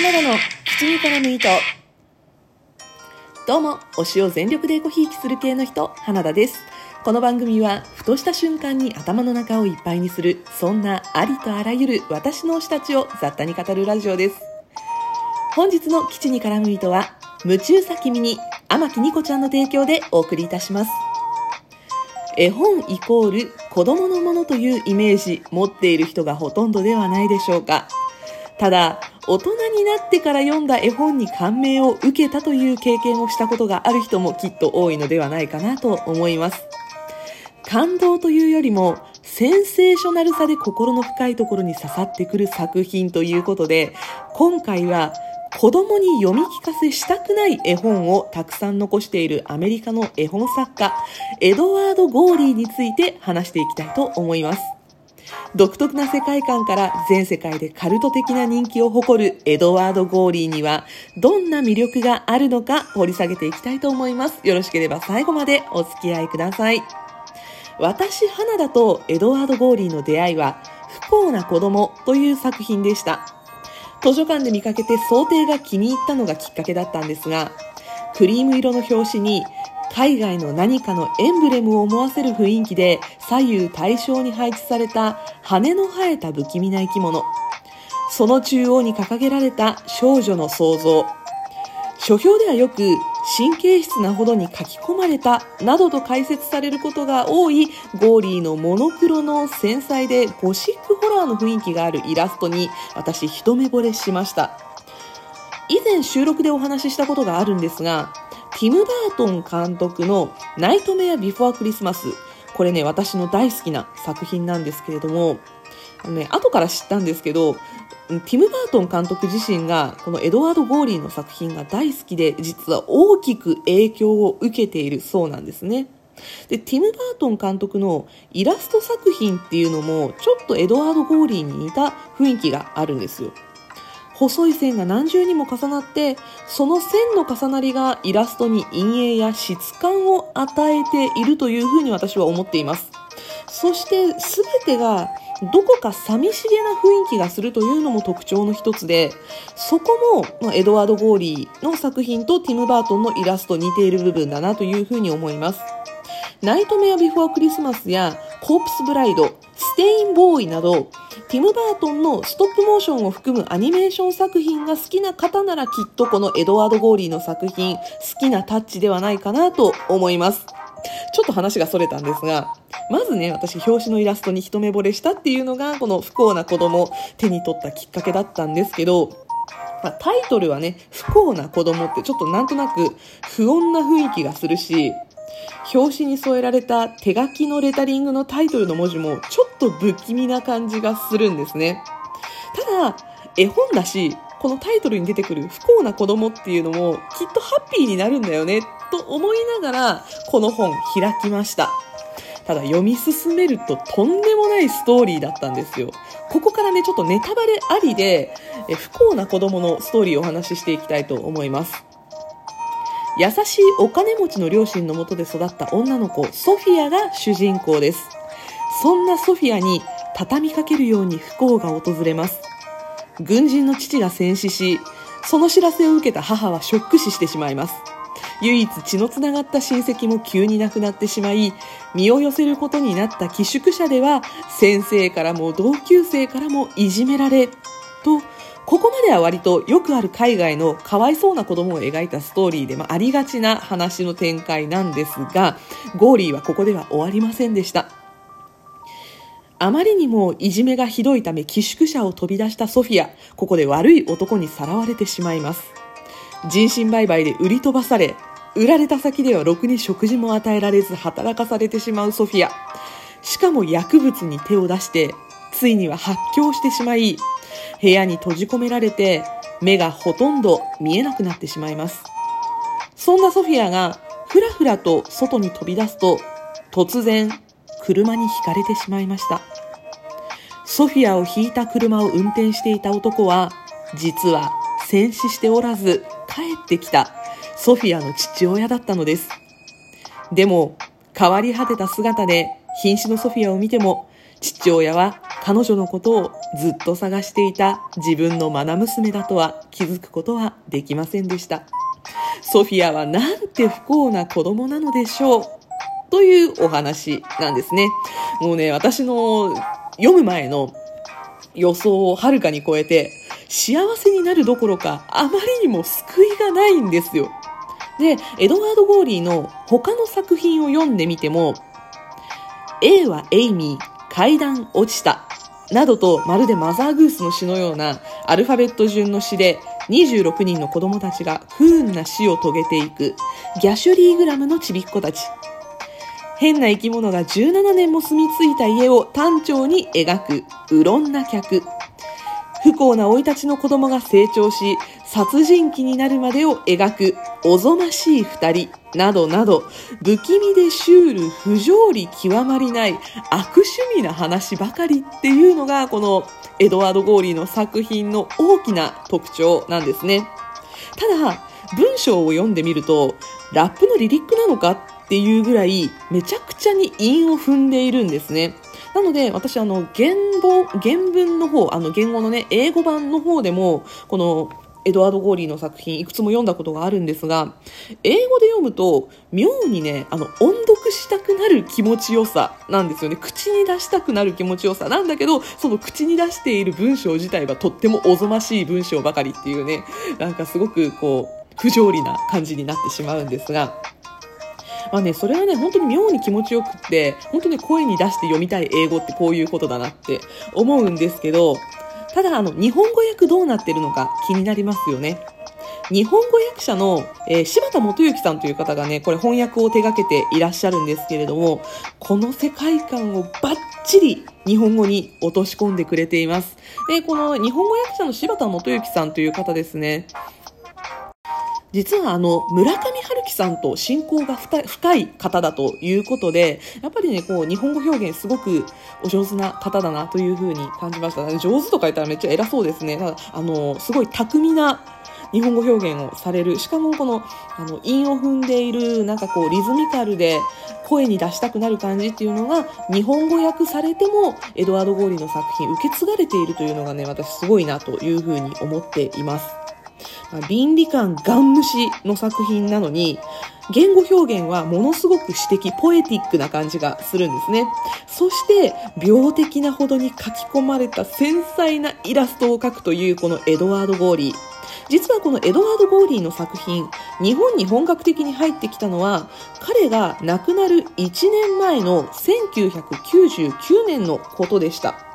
花田の口にからむ糸。どうも推しを全力でエコひいきする系の人花田です。この番組はふとした瞬間に頭の中をいっぱいにするそんなありとあらゆる私の推したちを雑多に語るラジオです。本日の基地に絡む糸は夢中さ君に天木ニコちゃんの提供でお送りいたします。絵本イコール子供のものというイメージ持っている人がほとんどではないでしょうか。ただ大人になってから読んだ絵本に感銘を受けたという経験をしたことがある人もきっと多いのではないかなと思います。感動というよりもセンセーショナルさで心の深いところに刺さってくる作品ということで今回は子供に読み聞かせしたくない絵本をたくさん残しているアメリカの絵本作家エドワード・ゴーリーについて話していきたいと思います。独特な世界観から全世界でカルト的な人気を誇るエドワード・ゴーリーにはどんな魅力があるのか掘り下げていきたいと思います。よろしければ最後までお付き合いください。私、花田とエドワード・ゴーリーの出会いは不幸な子供という作品でした。図書館で見かけて想定が気に入ったのがきっかけだったんですが、クリーム色の表紙に海外の何かのエンブレムを思わせる雰囲気で左右対称に配置された羽の生えた不気味な生き物。その中央に掲げられた少女の肖像。書評ではよく神経質なほどに書き込まれたなどと解説されることが多いゴーリーのモノクロの繊細でゴシックホラーの雰囲気があるイラストに私一目惚れしました。以前収録でお話ししたことがあるんですが、ティム・バートン監督のナイトメア・ビフォー・クリスマス。これね、私の大好きな作品なんですけれども、あのね、後から知ったんですけど、ティム・バートン監督自身が、このエドワード・ゴーリーの作品が大好きで、実は大きく影響を受けているそうなんですね。で、ティム・バートン監督のイラスト作品っていうのも、ちょっとエドワード・ゴーリーに似た雰囲気があるんですよ。細い線が何重にも重なってその線の重なりがイラストに陰影や質感を与えているというふうに私は思っています。そして全てがどこか寂しげな雰囲気がするというのも特徴の一つでそこもエドワード・ゴーリーの作品とティム・バートンのイラスト似ている部分だなというふうに思います。ナイトメア・ビフォー・クリスマスやコープス・ブライド、ステインボーイなど、ティム・バートンのストップモーションを含むアニメーション作品が好きな方ならきっとこのエドワード・ゴーリーの作品好きなタッチではないかなと思います。ちょっと話が逸れたんですが、まずね、私表紙のイラストに一目惚れしたっていうのがこの不幸な子供手に取ったきっかけだったんですけど、まあ、タイトルはね、不幸な子供ってちょっとなんとなく不穏な雰囲気がするし、表紙に添えられた手書きのレタリングのタイトルの文字もちょっと不気味な感じがするんですね。ただ、絵本だし、このタイトルに出てくる不幸な子供っていうのもきっとハッピーになるんだよねと思いながらこの本開きました。ただ読み進めるととんでもないストーリーだったんですよ。ここからね、ちょっとネタバレありで、え不幸な子供のストーリーをお話ししていきたいと思います。優しいお金持ちの両親のもとで育った女の子ソフィアが主人公です。そんなソフィアに畳みかけるように不幸が訪れます。軍人の父が戦死しその知らせを受けた母はショック死してしまいます。唯一血のつながった親戚も急に亡くなってしまい身を寄せることになった寄宿舎では先生からも同級生からもいじめられとここまでは割とよくある海外のかわいそうな子供を描いたストーリーで、まあ、ありがちな話の展開なんですが、ゴーリーはここでは終わりませんでした。あまりにもいじめがひどいため寄宿舎を飛び出したソフィア、ここで悪い男にさらわれてしまいます。人身売買で売り飛ばされ、売られた先ではろくに食事も与えられず働かされてしまうソフィア。しかも薬物に手を出して、ついには発狂してしまい、部屋に閉じ込められて目がほとんど見えなくなってしまいます。そんなソフィアがふらふらと外に飛び出すと突然車にひかれてしまいました。ソフィアを引いた車を運転していた男は実は戦死しておらず帰ってきたソフィアの父親だったのです。でも変わり果てた姿で瀕死のソフィアを見ても父親は彼女のことをずっと探していた自分の愛娘だとは気づくことはできませんでした。ソフィアはなんて不幸な子供なのでしょう？というお話なんですね。もうね、私の読む前の予想をはるかに超えて、幸せになるどころか、あまりにも救いがないんですよ。で、エドワード・ゴーリーの他の作品を読んでみても、A はエイミー、階段落ちた、などとまるでマザーグースの詩のようなアルファベット順の詩で26人の子供たちが不運な死を遂げていくギャシュリーグラムのちびっ子たち。変な生き物が17年も住み着いた家を単調に描く、うろんな客。不幸な生い立ちの子供が成長し、殺人鬼になるまでを描く、おぞましい二人、などなど、不気味でシュール、不条理極まりない、悪趣味な話ばかりっていうのが、このエドワード・ゴーリーの作品の大きな特徴なんですね。ただ、文章を読んでみると、ラップのリリックなのかっていうぐらい、めちゃくちゃに韻を踏んでいるんですね。なので、私、あの、原文、原文の方、あの、言語のね、英語版の方でも、この、エドワード・ゴーリーの作品いくつも読んだことがあるんですが、英語で読むと、妙にね、あの、音読したくなる気持ちよさなんですよね。口に出したくなる気持ちよさなんだけど、その口に出している文章自体はとってもおぞましい文章ばかりっていうね、なんかすごくこう、不条理な感じになってしまうんですが、まあね、それはね、本当に妙に気持ちよくって、本当に声に出して読みたい英語ってこういうことだなって思うんですけど、ただ、あの、日本語訳どうなってるのか気になりますよね。日本語訳者の、えー、柴田元幸さんという方がね、これ翻訳を手掛けていらっしゃるんですけれども、この世界観をバッチリ日本語に落とし込んでくれています。で、この日本語訳者の柴田元幸さんという方ですね、実はあの村上春さんと親交が深い方だということでやっぱりねこう日本語表現すごくお上手な方だなというふうに感じました。上手とか言ったらめっちゃ偉そうですね。ただあのすごい巧みな日本語表現をされる。しかもこのあの韻を踏んでいるなんかこうリズミカルで声に出したくなる感じっていうのが日本語訳されてもエドワード・ゴーリーの作品受け継がれているというのがね私すごいなというふうに思っています。倫理観ガン無視の作品なのに、言語表現はものすごく詩的、ポエティックな感じがするんですね。そして、病的なほどに書き込まれた繊細なイラストを描くというこのエドワード・ゴーリー。実はこのエドワード・ゴーリーの作品、日本に本格的に入ってきたのは、彼が亡くなる1年前の1999年のことでした。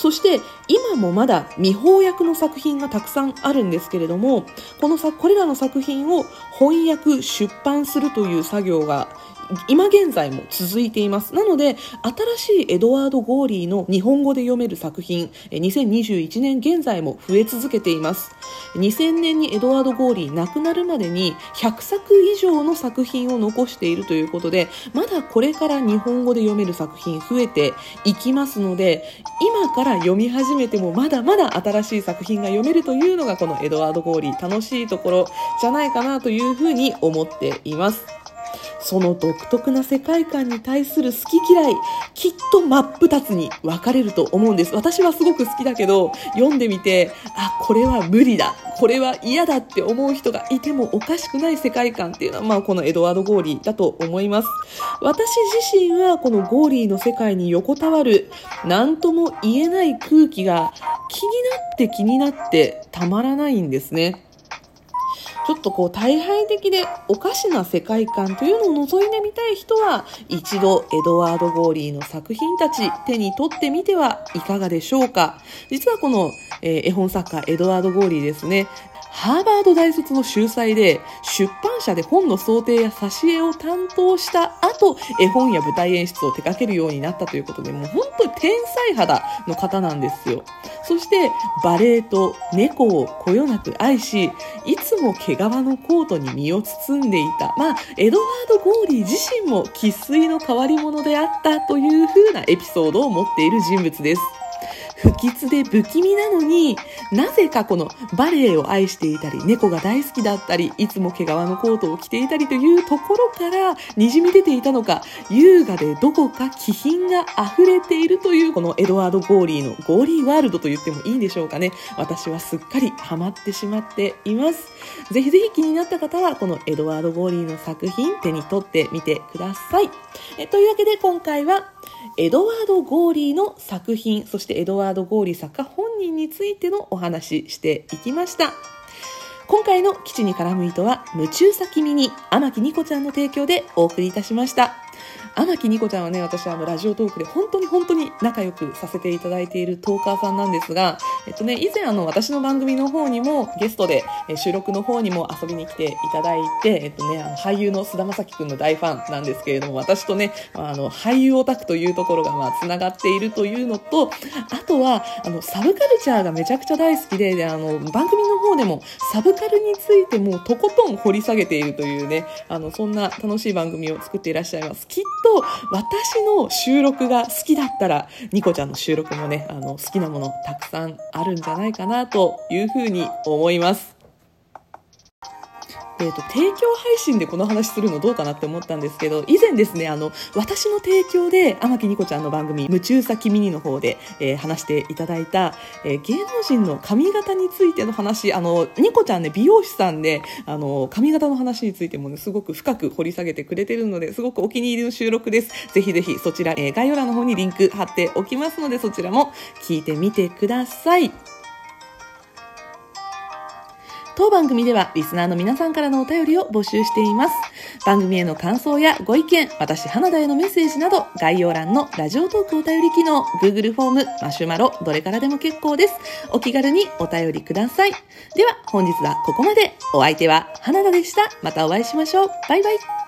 そして今もまだ未翻訳の作品がたくさんあるんですけれどもこのこれらの作品を翻訳出版するという作業が今現在も続いています。なので、新しいエドワード・ゴーリーの日本語で読める作品、2021年現在も増え続けています。2000年にエドワード・ゴーリー亡くなるまでに100作以上の作品を残しているということで、まだこれから日本語で読める作品増えていきますので、今から読み始めてもまだまだ新しい作品が読めるというのがこのエドワード・ゴーリー楽しいところじゃないかなというふうに思っています。その独特な世界観に対する好き嫌い、きっと真っ二つに分かれると思うんです。私はすごく好きだけど、読んでみて、あ、これは無理だ。これは嫌だって思う人がいてもおかしくない世界観っていうのは、まあこのエドワード・ゴーリーだと思います。私自身はこのゴーリーの世界に横たわる、何とも言えない空気が気になって気になってたまらないんですね。ちょっとこう退廃的でおかしな世界観というのを覗いてみたい人は一度エドワード・ゴーリーの作品たち手に取ってみてはいかがでしょうか。実はこの、えー、絵本作家エドワード・ゴーリーですね。ハーバード大卒の秀才で、出版社で本の装丁や挿絵を担当した後、絵本や舞台演出を手掛けるようになったということで、もう本当に天才肌の方なんですよ。そして、バレエと猫をこよなく愛し、いつも毛皮のコートに身を包んでいた。まあ、エドワード・ゴーリー自身も生粋の変わり者であったという風なエピソードを持っている人物です。不吉で不気味なのに、なぜかこのバレエを愛していたり、猫が大好きだったり、いつも毛皮のコートを着ていたりというところから滲み出ていたのか、優雅でどこか気品が溢れているというこのエドワード・ゴーリーのゴーリーワールドと言ってもいいんでしょうかね。私はすっかりハマってしまっています。ぜひぜひ気になった方はこのエドワード・ゴーリーの作品手に取ってみてください。えというわけで今回はエドワード・ゴーリーの作品、そしてエドワード・ゴーリー作家本人についてのお話していきました。今回の基地に絡む糸は、夢中さ君に、天木ニコちゃんの提供でお送りいたしました。天木ニコちゃんはね、私はあのラジオトークで本当に本当に仲良くさせていただいているトーカーさんなんですが、えっとね、以前あの私の番組の方にもゲストで、え収録の方にも遊びに来ていただいて、えっとね、あの俳優の菅田将暉くんの大ファンなんですけれども、私とね、あの俳優オタクというところがまあ繋がっているというのと、あとはあのサブカルチャーがめちゃくちゃ大好きで、であの番組の方でもサブカルについてもとことん掘り下げているというね、あのそんな楽しい番組を作っていらっしゃいます。きっと私の収録が好きだったら、ニコちゃんの収録もね、あの、好きなものたくさんあるんじゃないかなというふうに思います。えっ、ー、と、提供配信でこの話するのどうかなって思ったんですけど、以前ですね、あの、私の提供で、天木ニコちゃんの番組、夢中さ君にの方で、えー、話していただいた、えー、芸能人の髪型についての話、あの、ニコちゃんね、美容師さんで、あの、髪型の話についてもね、すごく深く掘り下げてくれてるので、すごくお気に入りの収録です。ぜひぜひそちら、えー、概要欄の方にリンク貼っておきますので、そちらも聞いてみてください。当番組ではリスナーの皆さんからのお便りを募集しています。番組への感想やご意見、私花田へのメッセージなど、概要欄のラジオトークお便り機能、Google フォーム、マシュマロ、どれからでも結構です。お気軽にお便りください。では、本日はここまで。お相手は花田でした。またお会いしましょう。バイバイ。